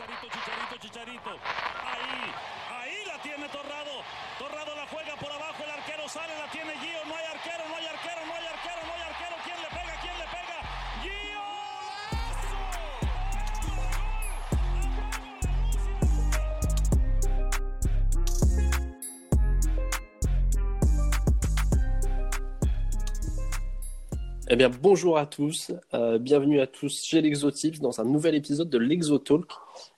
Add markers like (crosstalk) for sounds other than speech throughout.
Chicharito, Chicharito, Chicharito. Ahí, ahí la tiene Torrado. Torrado la juega por abajo, el arquero sale, la tiene Gio. No hay arquero, no hay arquero, no hay arquero, no hay arquero. ¿Quién le pega? ¿Quién le pega? ¡Gio! Eh bien, bonjour à tous, euh, bienvenue à tous chez l'Exotips dans un nouvel épisode de l'Exotalk.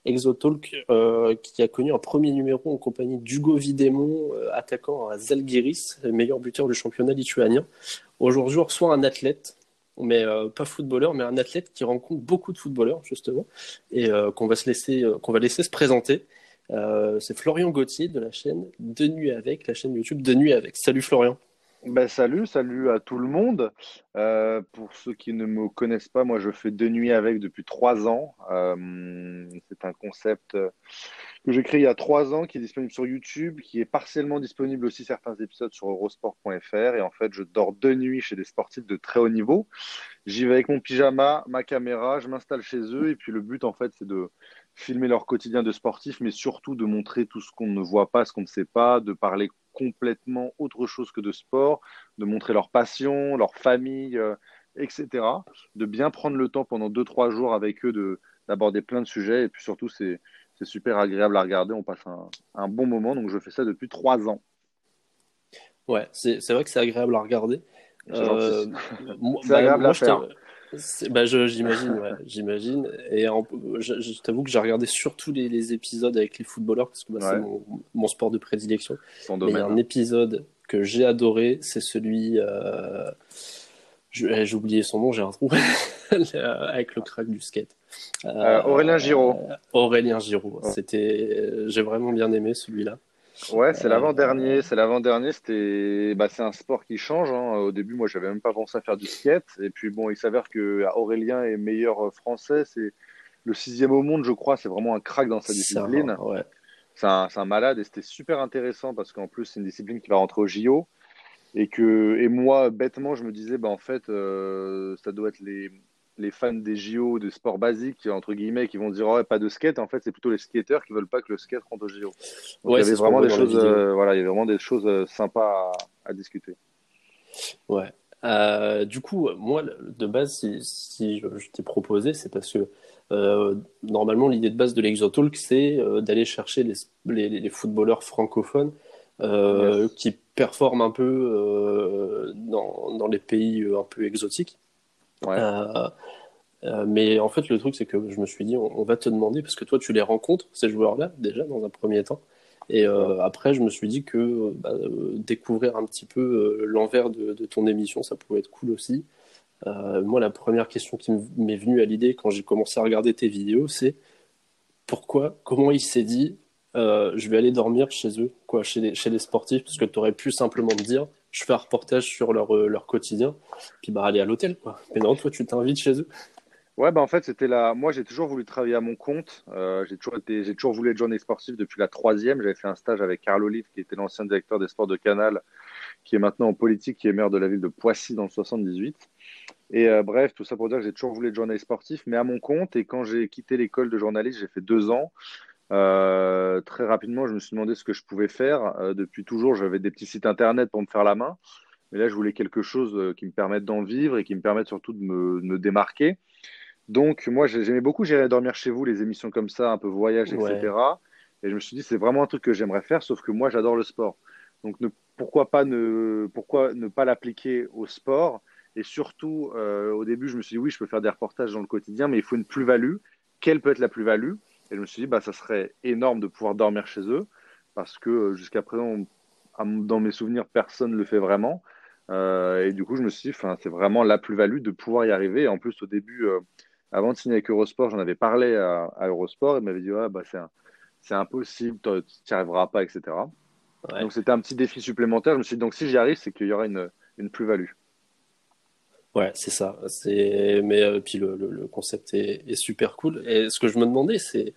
Exotalk euh, qui a connu un premier numéro en compagnie d'Hugo Vidémon, euh, attaquant à Zalgiris, meilleur buteur du championnat lituanien. Aujourd'hui, on reçoit un athlète, mais euh, pas footballeur, mais un athlète qui rencontre beaucoup de footballeurs justement et qu'on va se laisser, qu'on va laisser se présenter. C'est Florian Gauthier de la chaîne De Nuit avec, la chaîne YouTube De Nuit avec. Salut Florian. Ben, salut, salut à tout le monde. Euh, pour ceux qui ne me connaissent pas, moi je fais deux nuits avec depuis trois ans. Euh, c'est un concept euh, que j'ai créé il y a trois ans, qui est disponible sur YouTube, qui est partiellement disponible aussi certains épisodes sur eurosport.fr. Et en fait, je dors deux nuits chez des sportifs de très haut niveau. J'y vais avec mon pyjama, ma caméra, je m'installe chez eux. Et puis le but, en fait, c'est de filmer leur quotidien de sportif, mais surtout de montrer tout ce qu'on ne voit pas, ce qu'on ne sait pas, de parler complètement autre chose que de sport, de montrer leur passion, leur famille, euh, etc. De bien prendre le temps pendant deux, trois jours avec eux de, d'aborder plein de sujets. Et puis surtout, c'est, super agréable à regarder. On passe un, un bon moment. Donc, je fais ça depuis trois ans. Ouais, c'est vrai que c'est agréable à regarder. C'est Euh, (laughs) moi- bah, agréable moi, à faire. Bah, je- j'imagine, ouais, (laughs) j'imagine. Et en- je, je t'avoue que j'ai regardé surtout les, les épisodes avec les footballeurs parce que bah, c'est mon, mon sport de prédilection. Ton Mais il y a domaine. un épisode que j'ai adoré, c'est celui. euh, J'ai oublié son nom, j'ai un trou. (laughs) avec le crack du skate. Euh, Aurélien Giraud. Euh, Aurélien Giraud. C'était, j'ai vraiment bien aimé celui-là. Ouais, c'est Euh, l'avant-dernier. C'est l'avant-dernier. C'était, bah, c'est un sport qui change. hein. Au début, moi, j'avais même pas pensé à faire du skate. Et puis, bon, il s'avère que Aurélien est meilleur euh, français. C'est le sixième au monde, je crois. C'est vraiment un crack dans sa discipline. ouais. C'est un, c'est un malade et c'était super intéressant parce qu'en plus, c'est une discipline qui va rentrer au JO. Et que, et moi, bêtement, je me disais, bah, en fait, euh, ça doit être les, les fans des JO, des sports basiques, entre guillemets, qui vont dire, oh, ouais, pas de skate. En fait, c'est plutôt les skateurs qui veulent pas que le skate rentre au JO. Donc, Ouais, il y avait vraiment des choses, euh, voilà, il y avait vraiment des choses euh, sympas à, à discuter. Ouais. Euh, du coup, moi, de base, si, si je, je t'ai proposé, c'est parce que euh, normalement, l'idée de base de l'Exotalk, c'est euh, d'aller chercher les, les, les footballeurs francophones euh, Yes. qui performent un peu euh, dans, dans les pays euh, un peu exotiques. Ouais. Euh, euh, mais en fait, le truc, c'est que je me suis dit, on, on va te demander, parce que toi, tu les rencontres, ces joueurs-là, déjà, dans un premier temps. Et euh, après, je me suis dit que bah, euh, découvrir un petit peu l'envers de, de ton émission, ça pouvait être cool aussi. Moi, la première question qui m'est venue à l'idée quand j'ai commencé à regarder tes vidéos, c'est pourquoi, comment il s'est dit, je vais aller dormir chez eux, quoi, chez les, chez les sportifs, parce que tu aurais pu simplement me dire, je fais un reportage sur leur, euh, leur quotidien, puis bah aller à l'hôtel, quoi. Mais non, toi, tu t'invites chez eux. Ouais, bah en fait, c'était la. Moi, j'ai toujours voulu travailler à mon compte. Euh, j'ai toujours été, j'ai toujours voulu être journaliste sportif depuis la troisième. J'avais fait un stage avec Carl Olive, qui était l'ancien directeur des sports de Canal, qui est maintenant en politique, qui est maire de la ville de Poissy dans le 78. Et euh, bref, tout ça pour dire que j'ai toujours voulu être journaliste sportif, mais à mon compte. Et quand j'ai quitté l'école de journaliste, j'ai fait deux ans. Euh, très rapidement, je me suis demandé ce que je pouvais faire. Euh, depuis toujours, j'avais des petits sites internet pour me faire la main. Mais là, je voulais quelque chose euh, qui me permette d'en vivre et qui me permette surtout de me, de me démarquer. Donc, moi, j'ai- j'aimais beaucoup J'irai dormir chez vous, les émissions comme ça, un peu voyage, Ouais. etc. Et je me suis dit, c'est vraiment un truc que j'aimerais faire, sauf que moi, j'adore le sport. Donc, ne- pourquoi pas ne, pourquoi ne pas l'appliquer au sport? Et surtout, euh, au début, je me suis dit, oui, je peux faire des reportages dans le quotidien, mais il faut une plus-value. Quelle peut être la plus-value? Et je me suis dit, bah, ça serait énorme de pouvoir dormir chez eux, parce que euh, jusqu'à présent, dans mes souvenirs, personne ne le fait vraiment. Euh, et du coup, je me suis dit, c'est vraiment la plus-value de pouvoir y arriver. Et en plus, au début, euh, avant de signer avec Eurosport, j'en avais parlé à, à Eurosport. Ils m'avaient dit, ouais, bah, c'est impossible, tu n'y arriveras pas, etc. Ouais. Donc, c'était un petit défi supplémentaire. Je me suis dit, donc, si j'y arrive, c'est qu'il y aura une, une plus-value. Ouais, c'est ça. C'est mais euh, puis le, le, le concept est, est super cool. Et ce que je me demandais, c'est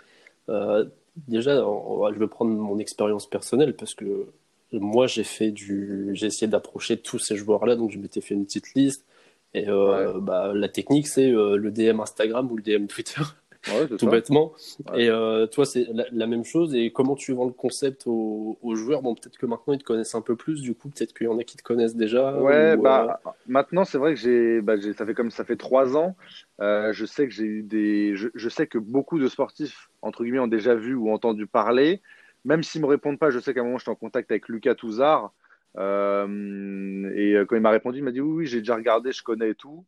euh, déjà, on je vais prendre mon expérience personnelle parce que moi, j'ai fait du, j'ai essayé d'approcher tous ces joueurs-là, donc je m'étais fait une petite liste. Et euh, bah, la technique, c'est euh, le DM Instagram ou le DM Twitter. Tout bêtement. Et euh, toi, c'est la, même chose. Et comment tu vends le concept aux, joueurs? Bon, peut-être que maintenant ils te connaissent un peu plus. Du coup, peut-être qu'il y en a qui te connaissent déjà. Ouais, bah maintenant c'est vrai que j'ai, bah, ça fait comme ça fait trois ans. je sais que j'ai eu des, je, sais que beaucoup de sportifs entre guillemets ont déjà vu ou entendu parler. Même s'ils me répondent pas, je sais qu'à un moment j'étais en contact avec Lucas Touzard. Euh, et euh, quand il m'a répondu, il m'a dit oui, oui j'ai déjà regardé, je connais et tout.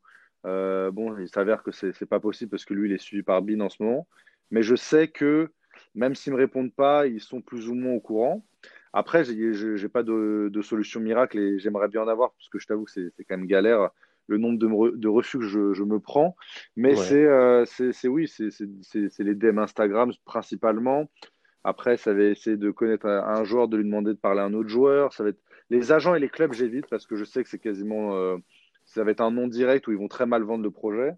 Euh, bon, il s'avère que c'est pas possible parce que lui, il est suivi par Bin en ce moment. Mais je sais que même s'ils me répondent pas, ils sont plus ou moins au courant. Après, je n'ai pas de, solution miracle et j'aimerais bien en avoir parce que je t'avoue que c'est quand même galère le nombre de, de refus que je, je, me prends. Mais c'est oui, c'est les DM Instagram principalement. Après, ça va essayer de connaître un joueur, de lui demander de parler à un autre joueur. Ça va être les agents et les clubs, j'évite parce que je sais que c'est quasiment. Euh, ça un nom direct où ils vont très mal vendre le projet.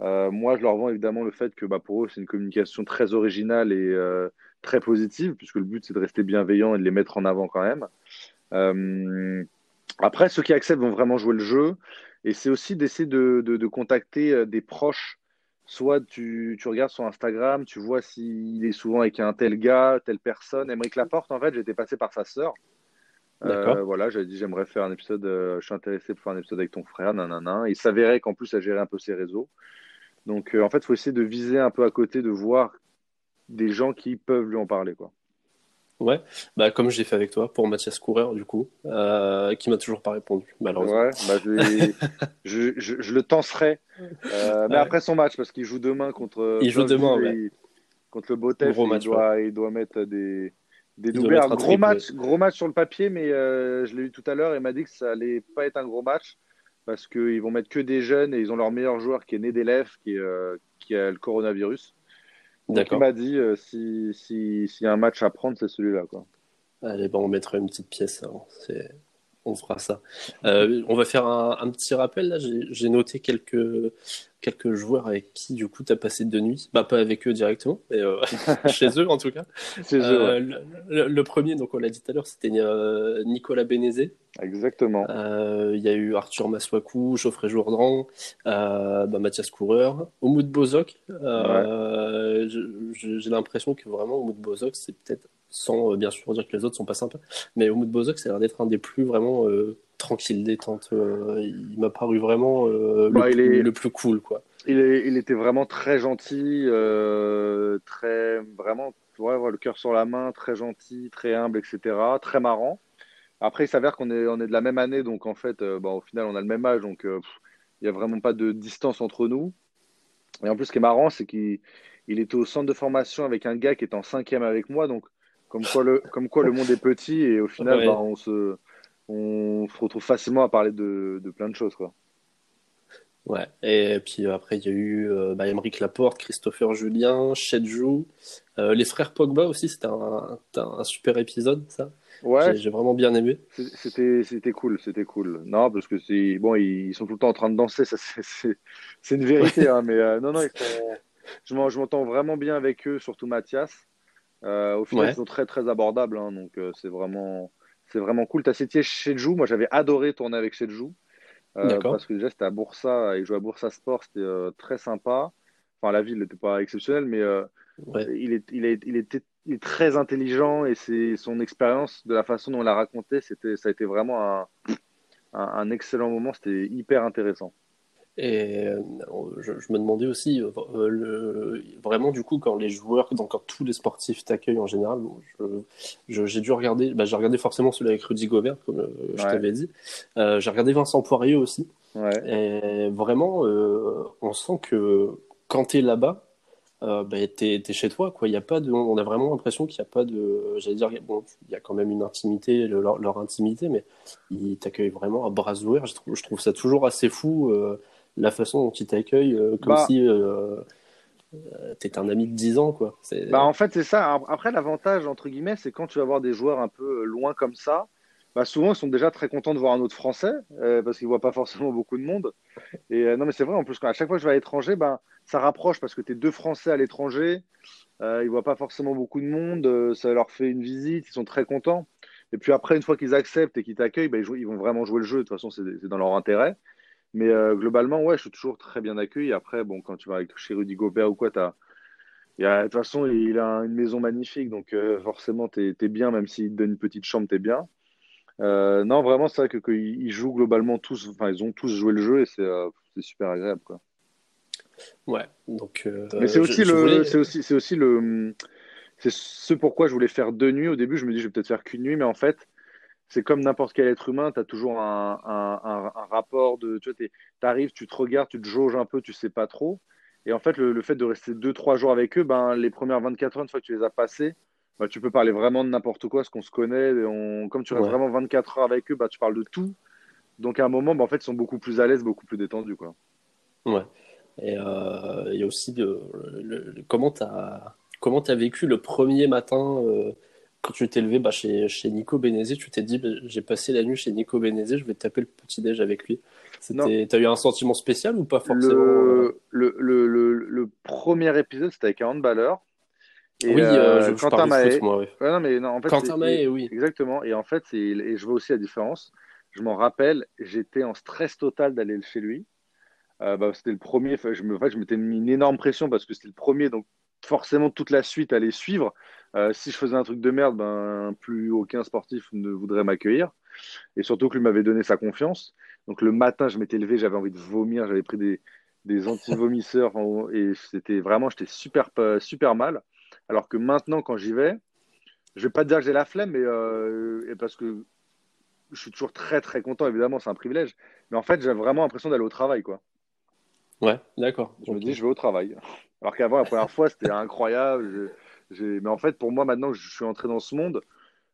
Euh, moi, je leur vends évidemment le fait que bah, pour eux, c'est une communication très originale et euh, très positive, puisque le but, c'est de rester bienveillant et de les mettre en avant quand même. après, ceux qui acceptent vont vraiment jouer le jeu. Et c'est aussi d'essayer de, de, contacter des proches. Soit tu, tu, regardes sur Instagram, tu vois s'il est souvent avec un tel gars, telle personne. Émeric Laporte, en fait, j'étais passé par sa sœur. Euh, voilà, j'avais dit j'aimerais faire un épisode, euh, je suis intéressé pour faire un épisode avec ton frère, nanana. Il s'avérait qu'en plus, elle gérait un peu ses réseaux. Donc, euh, en fait, il faut essayer de viser un peu à côté, de voir des gens qui peuvent lui en parler, quoi. Ouais, bah comme j'ai fait avec toi pour Mathias Coureur du coup, qui m'a toujours pas répondu malheureusement. Ouais, bah je, (laughs) je, je, le tenserai, mais après son match parce qu'il joue demain contre. Il joue demain, ouais. contre le Botef. Il, doit, il doit mettre des des doublés, un gros match, gros match sur le papier, mais euh, je l'ai eu tout à l'heure et m'a dit que ça allait pas être un gros match parce qu'ils vont mettre que des jeunes et ils ont leur meilleur joueur qui est né d'élève, qui, euh, qui a le coronavirus. Donc il m'a dit euh, si s'il si y a un match à prendre, c'est celui-là. Quoi. Allez, bon, on mettra une petite pièce. C'est on fera ça. On va faire un, petit rappel. Là, j'ai noté quelques, quelques joueurs avec qui, du coup, tu as passé de nuit. Bah, pas avec eux directement, mais euh, (laughs) chez eux, en tout cas. Euh, le, premier, donc on l'a dit tout à l'heure, c'était Nicolas Bénézé. Exactement. Il y a eu Arthur Maswaku, Geoffrey Jourdan, bah, Mathias Coureur, Omoud Bozok. J'ai l'impression que vraiment, Omoud Bozok, c'est peut-être sans euh, bien sûr dire que les autres sont pas sympas. Mais Omut Bozok, ça a l'air d'être un des plus vraiment euh, tranquilles, détente. Euh, il m'a paru vraiment le, bah, plus, le, plus, cool, quoi. Il, est, il était vraiment très gentil, très vraiment, ouais, le cœur sur la main, très gentil, très humble, etc. Très marrant. Après, il s'avère qu'on est, on est de la même année, donc en fait, bon, au final, on a le même âge, donc il n'y a vraiment pas de distance entre nous. Et en plus, ce qui est marrant, c'est qu'il il était au centre de formation avec un gars qui est en cinquième avec moi, donc comme quoi le, comme quoi le monde est petit et au final, bah, on, se, on se retrouve facilement à parler de, de plein de choses. Quoi. Ouais, et puis après, il y a eu euh, bah, Laporte, Christopher Julien, Chedjou, euh, les frères Pogba aussi, c'était un, un, super épisode, ça. Ouais. J'ai vraiment bien aimé. C'était, cool, c'était cool. Non, parce que c'est bon, ils sont tout le temps en train de danser, ça c'est, une vérité, hein, mais euh, non, non, ils (laughs) sont, je m'entends vraiment bien avec eux, surtout Mathias. Euh, au final, ils sont très très abordables, hein, donc euh, c'est vraiment c'est vraiment cool. Tu as cité Shedjou, moi j'avais adoré tourner avec Shedjou. Euh, parce que déjà c'était à Boursa, il jouait à Boursa Sport, c'était très sympa. Enfin, la ville n'était pas exceptionnelle, mais il, est, il, est, il, était, est très intelligent et c'est son expérience, de la façon dont il a raconté, c'était, ça a été vraiment un, un excellent moment, c'était hyper intéressant. Et euh, je, me demandais aussi, euh, le, vraiment du coup, quand les joueurs, quand tous les sportifs t'accueillent en général, j'ai dû regarder, bah, j'ai regardé forcément celui avec Rudy Gobert, comme euh, je t'avais dit. j'ai regardé Vincent Poirier aussi. Et vraiment, on sent que quand tu es là-bas, bah, tu es, chez toi. Quoi. Y a pas de, on a vraiment l'impression qu'il n'y a pas de. J'allais dire, bon, il y a quand même une intimité, leur, leur intimité, mais ils t'accueillent vraiment à bras ouverts. Je trouve, je trouve ça toujours assez fou la façon dont ils t'accueillent, euh, comme bah. si euh, euh, t'es un ami de 10 ans, quoi. Bah, en fait, c'est ça. Après, l'avantage, entre guillemets, c'est quand tu vas voir des joueurs un peu loin comme ça, bah, souvent, ils sont déjà très contents de voir un autre Français, parce qu'ils voient pas forcément beaucoup de monde. Et non, mais c'est vrai, en plus, à chaque fois que je vais à l'étranger, bah, ça rapproche, parce que tu es deux Français à l'étranger, euh, ils voient pas forcément beaucoup de monde, ça leur fait une visite, ils sont très contents. Et puis après, une fois qu'ils acceptent et qu'ils t'accueillent, bah, ils, vont vraiment jouer le jeu. De toute façon, c'est dans leur intérêt. Mais euh, globalement, ouais, je suis toujours très bien accueilli. Après, bon, quand tu vas avec, chez Rudy Gobert ou quoi, tu as, il a, de toute façon, il a une maison magnifique, donc euh, forcément, tu es, bien, même s'il te donne une petite chambre, tu es bien. Euh, non, vraiment, c'est vrai qu'ils que jouent globalement tous, enfin, ils ont tous joué le jeu et c'est euh, super agréable. Quoi. Ouais, donc. Mais c'est aussi, le, c'est aussi, c'est aussi le. C'est ce pourquoi je voulais faire deux nuits. Au début, je me dis, je vais peut-être faire qu'une nuit, mais en fait, c'est comme n'importe quel être humain, tu as toujours un, un, un, rapport de. Tu vois, arrives, tu te regardes, tu te jauges un peu, tu sais pas trop. Et en fait, le, fait de rester 2-3 jours avec eux, ben, les premières 24 heures, une fois que tu les as passées, ben, tu peux parler vraiment de n'importe quoi, ce qu'on se connaît. On, comme tu restes vraiment 24 heures avec eux, ben, tu parles de tout. Donc à un moment, ben, en fait, ils sont beaucoup plus à l'aise, beaucoup plus détendus. Quoi. Ouais. Et euh, il y a aussi de, le, comment tu as vécu le premier matin euh, quand tu t'es levé bah, chez, chez Nico Benezé, tu t'es dit bah, j'ai passé la nuit chez Nico Benezé, je vais taper le petit-déj avec lui. T'as eu un sentiment spécial ou pas forcément Le, le, le, le premier épisode, c'était avec un handballeur. Et oui, euh, je, Quentin Mahé. moi, oui. non, mais non, en fait, Quentin Mahé, oui. Exactement. Et en fait, et je vois aussi la différence. Je m'en rappelle, j'étais en stress total d'aller chez lui. Euh, bah, c'était le premier. Je me, en fait, je m'étais mis une énorme pression parce que c'était le premier, donc forcément toute la suite allait suivre. Euh, si je faisais un truc de merde, ben plus aucun sportif ne voudrait m'accueillir. Et surtout que lui m'avait donné sa confiance. Donc le matin, je m'étais levé, j'avais envie de vomir, j'avais pris des, des anti-vomisseurs et c'était vraiment, j'étais super, super mal. Alors que maintenant, quand j'y vais, je vais pas te dire que j'ai la flemme, mais euh, parce que je suis toujours très très content, évidemment, c'est un privilège. Mais en fait, j'ai vraiment l'impression d'aller au travail, quoi. Ouais, d'accord. Je me dis, je vais au travail. Alors qu'avant, la première fois, c'était incroyable. Mais en fait, pour moi, maintenant, je suis entré dans ce monde.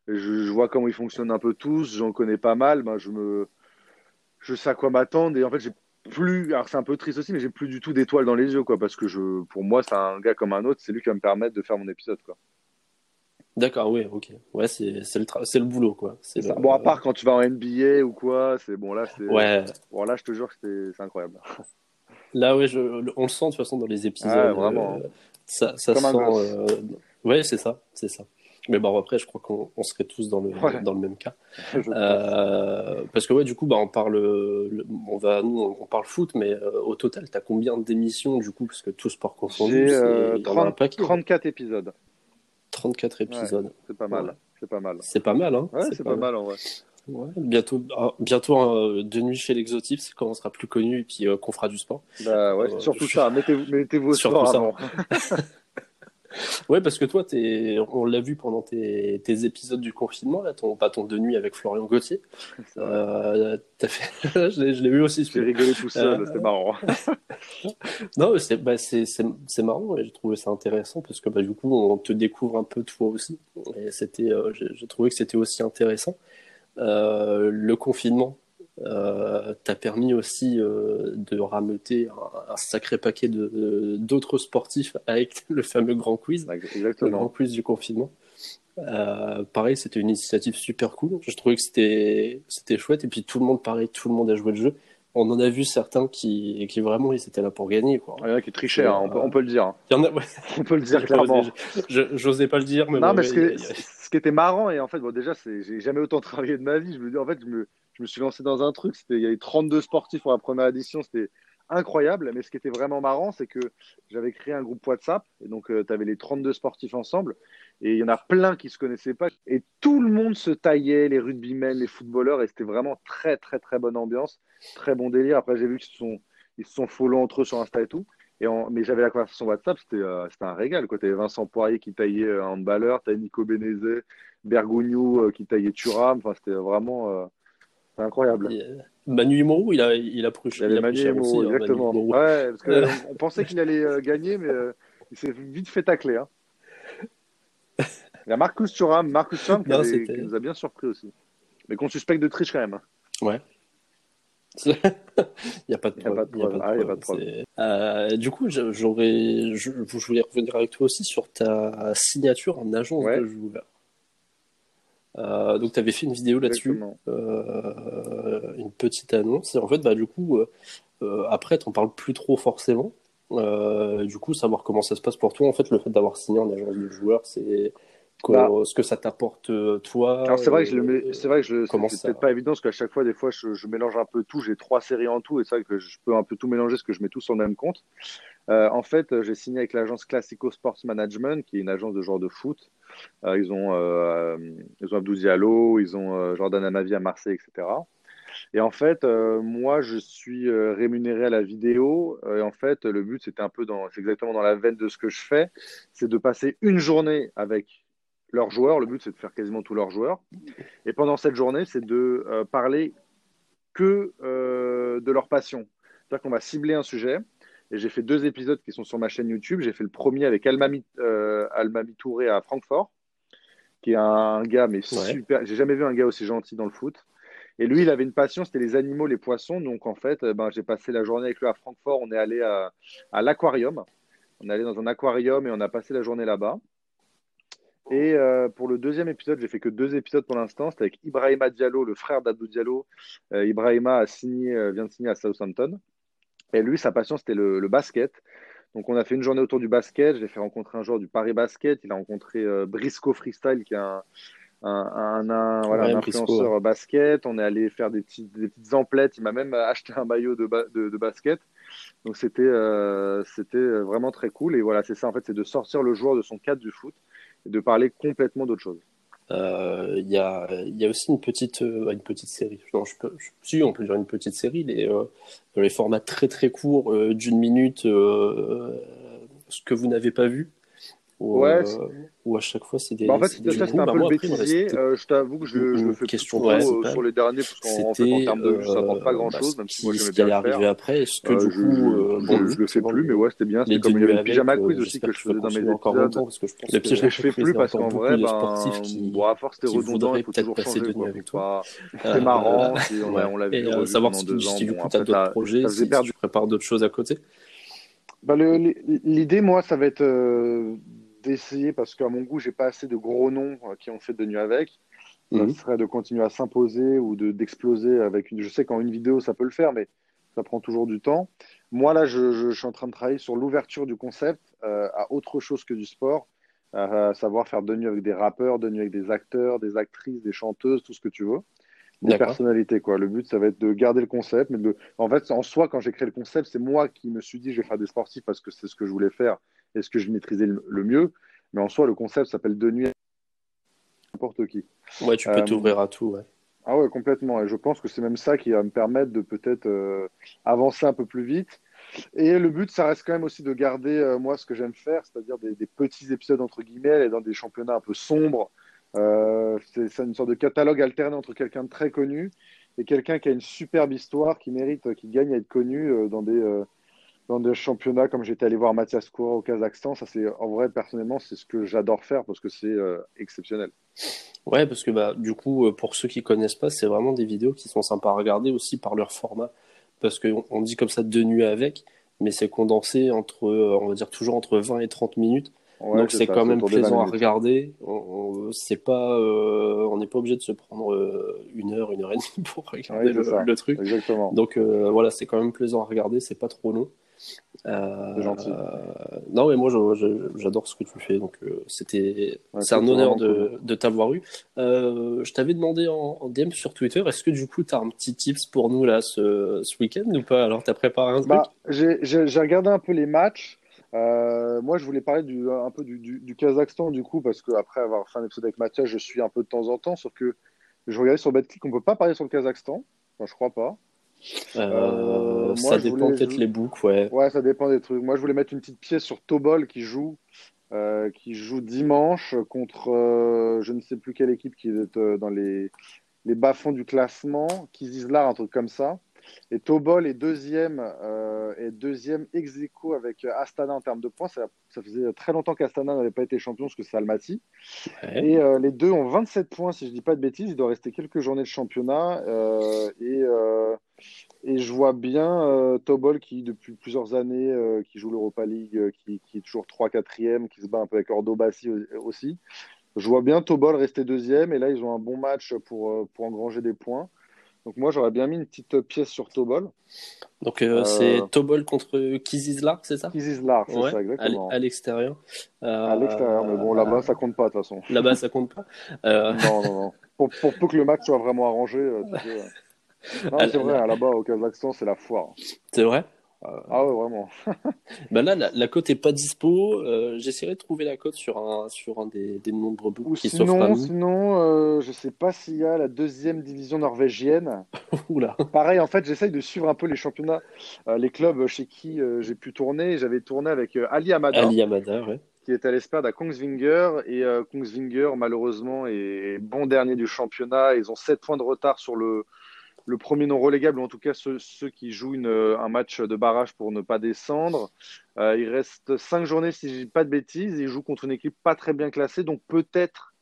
je, je, vois comment ils fonctionnent un peu tous. J'en connais pas mal. Ben, je me, je sais à quoi m'attendre et en fait j'ai plus alors c'est un peu triste aussi mais j'ai plus du tout d'étoiles dans les yeux quoi parce que je pour moi c'est un gars comme un autre c'est lui qui va me permettre de faire mon épisode quoi d'accord oui ok ouais c'est le le boulot quoi c'est bon à part quand tu vas en NBA ou quoi c'est bon là c'est ouais bon là je te jure que c'est incroyable là ouais je, on le sent de toute façon dans les épisodes ah, vraiment euh, ça ça sent euh, ouais c'est ça c'est ça mais bon, après, je crois qu'on serait tous dans le, dans le même cas. Euh, parce que, ouais, du coup, bah, on parle, on va, nous, on parle foot, mais euh, au total, tu as combien d'émissions, du coup, parce que tout sport confondu, euh, 34 épisodes. 34 épisodes. c'est pas mal. C'est pas mal. C'est pas mal, hein. Ouais, c'est pas, mal, en vrai. Ouais, bientôt, ah, bientôt hein, de nuit chez l'exotype, c'est quand on sera plus connu et puis qu'on fera du sport. Bah ouais, surtout ça. Mettez-vous mettez au sport avant. (laughs) Ouais, parce que toi, es, on l'a vu pendant tes, tes, épisodes du confinement, là, ton bâton de nuit avec Florian Gauthier. Euh, fait... (laughs) je l'ai vu aussi. J'ai rigolé tout seul, euh... c'était marrant. (laughs) non, c'est bah, marrant et j'ai trouvé ça intéressant parce que bah, du coup, on te découvre un peu toi aussi. Et c'était, euh, j'ai trouvé que c'était aussi intéressant. Euh, le confinement, euh, t'as permis aussi euh, de rameuter un, sacré paquet de, d'autres sportifs avec le fameux grand quiz, Exactement. le grand quiz du confinement. Euh, pareil, c'était une initiative super cool. Je trouvais que c'était c'était chouette et puis tout le monde, pareil, tout le monde a joué le jeu. On en a vu certains qui, qui vraiment, ils étaient là pour gagner. Quoi. Il y en a qui trichaient, hein, on, peut, on, peut, le dire. Il y en a, (laughs) on peut le dire (laughs) clairement. J'osais pas le dire, mais non, mais ce, qui était marrant et en fait, bon, déjà, c'est, j'ai jamais autant travaillé de ma vie. Je me dis, en fait, je me, je me suis lancé dans un truc. C'était, il y avait 32 sportifs pour la première édition. C'était incroyable. Mais ce qui était vraiment marrant, c'est que j'avais créé un groupe WhatsApp. Et donc, euh, tu avais les 32 sportifs ensemble. Et il y en a plein qui se connaissaient pas. Et tout le monde se taillait, les rugbymen, les footballeurs. Et c'était vraiment très, très, très bonne ambiance. Très bon délire. Après, j'ai vu qu'ils se sont, ils sont follow entre eux sur Insta et tout. Et Mais j'avais la conversation WhatsApp, c'était euh, un régal. Tu avais Vincent Poirier qui taillait un handballeur, tu Nico Benezet, Bergognou euh, qui taillait Thuram. Enfin, c'était vraiment. C'est incroyable. Manu Imoru, il a, il a pris Il avait Manu Imoru, hein, exactement. ouais, parce qu'on (laughs) on pensait qu'il allait euh, gagner, mais euh, il s'est vite fait tacler. Hein. Il y a Marcus Thuram, Marcus Thuram qui, qui, nous a bien surpris aussi. Mais qu'on suspecte de triche quand même. Ouais. (laughs) il n'y a pas de problème. Euh, du coup, j'aurais, je, je, voulais revenir avec toi aussi sur ta signature en agence de joueur. Euh, donc tu avais fait une vidéo là-dessus, euh, une petite annonce. Et en fait, bah, du coup, euh, après, tu n'en parles plus trop forcément. du coup, savoir comment ça se passe pour toi, en fait, le fait d'avoir signé en agence de joueur, c'est bah, ce que ça t'apporte toi. Alors c'est vrai que je le c'est vrai que je c'est peut-être pas évident parce qu'à chaque fois, des fois, je, je mélange un peu tout. J'ai trois séries en tout et c'est vrai que je peux un peu tout mélanger parce que je mets tout sur le même compte. En fait, j'ai signé avec l'agence Classico Sports Management, qui est une agence de genre de foot. ils, ont, ils ont Abdou ils ont Jordan Amavi à Marseille, etc. Et en fait, moi, je suis rémunéré à la vidéo. et en fait, le but, c'était un peu dans, c'est exactement dans la veine de ce que je fais, c'est de passer une journée avec leurs joueurs. Le but, c'est de faire quasiment tous leurs joueurs. Et pendant cette journée, c'est de euh, parler que euh, de leur passion. C'est-à-dire qu'on va cibler un sujet. Et j'ai fait deux épisodes qui sont sur ma chaîne YouTube. J'ai fait le premier avec Almami, euh, Touré à Francfort, qui est un, gars, mais super. J'ai jamais vu un gars aussi gentil dans le foot. Et lui, il avait une passion, c'était les animaux, les poissons. Donc, en fait, ben, j'ai passé la journée avec lui à Francfort. On est allé à, à l'aquarium. On est allé dans un aquarium et on a passé la journée là-bas. Et euh, pour le deuxième épisode, j'ai fait que deux épisodes pour l'instant. C'était avec Ibrahima Diallo, le frère d'Abdou Diallo. Euh, Ibrahima a signé, euh, vient de signer à Southampton. Et lui, sa passion, c'était le, basket. Donc, on a fait une journée autour du basket. J'ai fait rencontrer un joueur du Paris Basket. Il a rencontré Briscoe Freestyle, qui est un, un, un, voilà, un influenceur basket. On est allé faire des petites, des petites emplettes. Il m'a même acheté un maillot de, de, de basket. Donc, c'était c'était vraiment très cool. Et voilà, c'est ça, en fait, c'est de sortir le joueur de son cadre du foot de parler complètement d'autre chose. Euh, il y, a, y, a, aussi une petite, euh, une petite série. Non, je peux, si, on peut dire une petite série, les, euh, les formats très très courts d'une minute, ce que vous n'avez pas vu. ouais, ou à chaque fois c'est des. Bah en fait, ça c'était un peu le bêtisier. Euh, je t'avoue que je, je me fais question plus trop, euh, sur les derniers parce qu'en fait, en termes de ça apporte pas grand chose, même si moi j'aimais bien le faire. après, est-ce que du coup, bon, je le fais plus, mais ouais, c'était bien. C'était comme il y avait le pyjama quiz aussi que je faisais dans mes épisodes. Les petits je fais plus parce qu'en vrai, ben, bon, à force c'était redondant, il faut toujours changer. C'est marrant, on l'avait vu savoir si du coup t'as d'autres projets, si tu prépares d'autres choses à côté. Bah, l'idée, moi, ça va être d'essayer, parce qu'à mon goût, j'ai pas assez de gros noms euh, qui ont fait de nuit avec. Ça mhm. serait de continuer à s'imposer ou d'exploser avec une. Je sais qu'en une vidéo, ça peut le faire, mais ça prend toujours du temps. Moi, là, je, suis en train de travailler sur l'ouverture du concept euh, à autre chose que du sport, à savoir faire de nuit avec des rappeurs, de nuit avec des acteurs, des actrices, des chanteuses, tout ce que tu veux. Des personnalités, quoi. Le but, ça va être de garder le concept, mais de... en fait, en soi, quand j'ai créé le concept, c'est moi qui me suis dit, je vais faire des sportifs parce que c'est ce que je voulais faire est ce que je maîtrisais le, mieux. Mais en soi, le concept s'appelle de nuit n'importe qui. Ouais, tu peux euh, t'ouvrir à tout, ouais. Ah ouais, complètement. Et je pense que c'est même ça qui va me permettre de peut-être euh, avancer un peu plus vite. Et le but, ça reste quand même aussi de garder, euh, moi, ce que j'aime faire, c'est-à-dire des, petits épisodes, entre guillemets, et dans des championnats un peu sombres. c'est une sorte de catalogue alterné entre quelqu'un de très connu et quelqu'un qui a une superbe histoire, qui mérite, qui gagne à être connu dans des dans des championnats, comme j'étais allé voir Mathias Koura au Kazakhstan, ça c'est en vrai personnellement c'est ce que j'adore faire parce que c'est euh, exceptionnel. Ouais, parce que bah du coup euh, pour ceux qui connaissent pas, c'est vraiment des vidéos qui sont sympas à regarder aussi par leur format, parce qu'on on dit comme ça deux nuits avec, mais c'est condensé entre euh, on va dire toujours entre 20 et 30 minutes. Donc c'est quand même plaisant à regarder. On, c'est pas, on n'est pas obligé de se prendre une heure, une heure et demie (laughs) pour regarder le, truc. Exactement. Donc voilà, c'est quand même plaisant à regarder. C'est pas trop long. Euh, gentil. non, mais moi, j'adore ce que tu fais. Donc, euh, c'était, c'est un honneur de, de t'avoir eu. Euh, je t'avais demandé en, DM sur Twitter, est-ce que du coup, tu as un petit tips pour nous là ce, ce week-end ou pas? Alors, tu as préparé un truc? bah, J'ai regardé un peu les matchs. Moi, je voulais parler du, un peu du, du, Kazakhstan, du coup, parce qu'après avoir fait un épisode avec Mathias, je suis un peu de temps en temps, sauf que je regardais sur BetClick, on peut pas parler sur le Kazakhstan. Enfin, je crois pas. Euh, euh, ça dépend peut-être les books, ouais. Ouais, ça dépend des trucs. Moi, je voulais mettre une petite pièce sur Tobol qui joue, euh, qui joue dimanche contre je ne sais plus quelle équipe qui est dans les, les bas-fonds du classement, Kizizlar, un truc comme ça. Et Tobol est deuxième, euh, est deuxième ex avec Astana en termes de points. Ça, faisait très longtemps qu'Astana n'avait pas été champion parce que c'est Almaty. Et euh, les deux ont 27 points, si je ne dis pas de bêtises. Il doit rester quelques journées de championnat. Euh, et, et, je vois bien Tobol qui, depuis plusieurs années, qui joue l'Europa League, qui, qui, est toujours 3-4e, qui se bat un peu avec Ordobassi aussi. Je vois bien Tobol rester deuxième. Et là, ils ont un bon match pour, pour engranger des points. Donc moi, j'aurais bien mis une petite pièce sur Tobol. Donc euh, c'est euh, Tobol contre Kizizlar, c'est ça? Kizizlar, c'est ça, exactement. À l'extérieur. Euh, à l'extérieur, mais bon, là-bas, ça compte pas, de toute façon. Là-bas, ça compte pas (laughs) Non, non, non. Pour, peu que le match soit vraiment arrangé, tu sais, Non, c'est (laughs) vrai, là-bas, au Kazakhstan, c'est la foire. C'est vrai? Ah ouais, vraiment. (laughs) bah là, la, la cote est pas dispo. Euh, J'essaierai de trouver la cote sur un, sur un des, des nombreux books Ou qui sinon, s'offrent à nous. sinon euh, je sais pas s'il y a la deuxième division norvégienne. (laughs) Oula. Pareil, en fait, j'essaye de suivre un peu les championnats, euh, les clubs chez qui euh, j'ai pu tourner. J'avais tourné avec euh, Ali Amada, Ali Amada, ouais. qui est à l'ESPERD à Kongsvinger. Et euh, Kongsvinger, malheureusement, est bon dernier du championnat. Ils ont 7 points de retard sur le, le premier non relégable, ou en tout cas ceux, qui jouent une, un match de barrage pour ne pas descendre. Euh, il reste 5 journées, si je dis pas de bêtises. Ils jouent contre une équipe pas très bien classée. Donc peut-être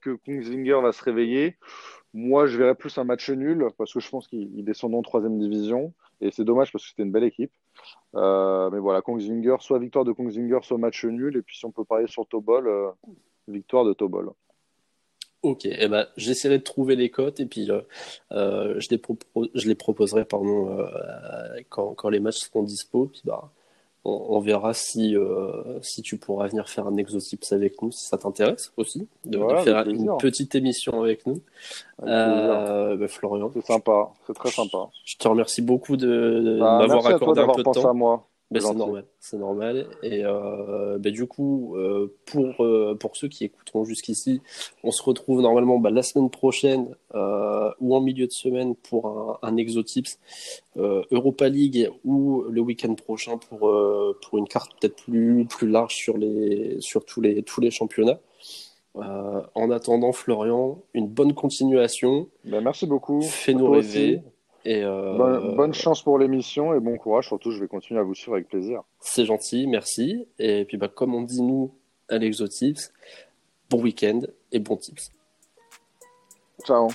que Kongsvinger va se réveiller. Moi, je verrais plus un match nul parce que je pense qu'ils ils descendront en troisième division. Et c'est dommage parce que c'était une belle équipe. Euh, mais voilà, Kongsvinger, soit victoire de Kongsvinger, soit match nul. Et puis si on peut parier sur Tobol, euh, victoire de Tobol. Ok, eh ben, j'essaierai de trouver les cotes et puis euh, euh, je, les je les proposerai pardon, euh, quand, quand les matchs seront dispo. Puis bah, on, on verra si, euh, si tu pourras venir faire un exotips avec nous, si ça t'intéresse aussi, de, Ouais, faire une petite émission avec nous. Avec. Euh, bah, Florian, C'est sympa, c'est très sympa. je te remercie beaucoup de, de Bah, m'avoir accordé un peu de temps. à moi. Ben, c'est normal, c'est normal. Et euh, ben, du coup, euh, pour, euh, pour ceux qui écouteront jusqu'ici, on se retrouve normalement ben, la semaine prochaine euh, ou en milieu de semaine pour un, un Exotips euh, Europa League ou le week-end prochain pour, euh, pour une carte peut-être plus, plus large sur, les, sur tous, les, tous les championnats. Euh, en attendant, Florian, une bonne continuation. Ben, merci beaucoup. Fais-nous rêver. aussi. Et euh, Bonne, bonne chance pour l'émission et bon courage. Surtout, je vais continuer à vous suivre avec plaisir. C'est gentil, merci. Et puis, bah, comme on dit nous à l'Exotips, bon week-end et bon tips. Ciao.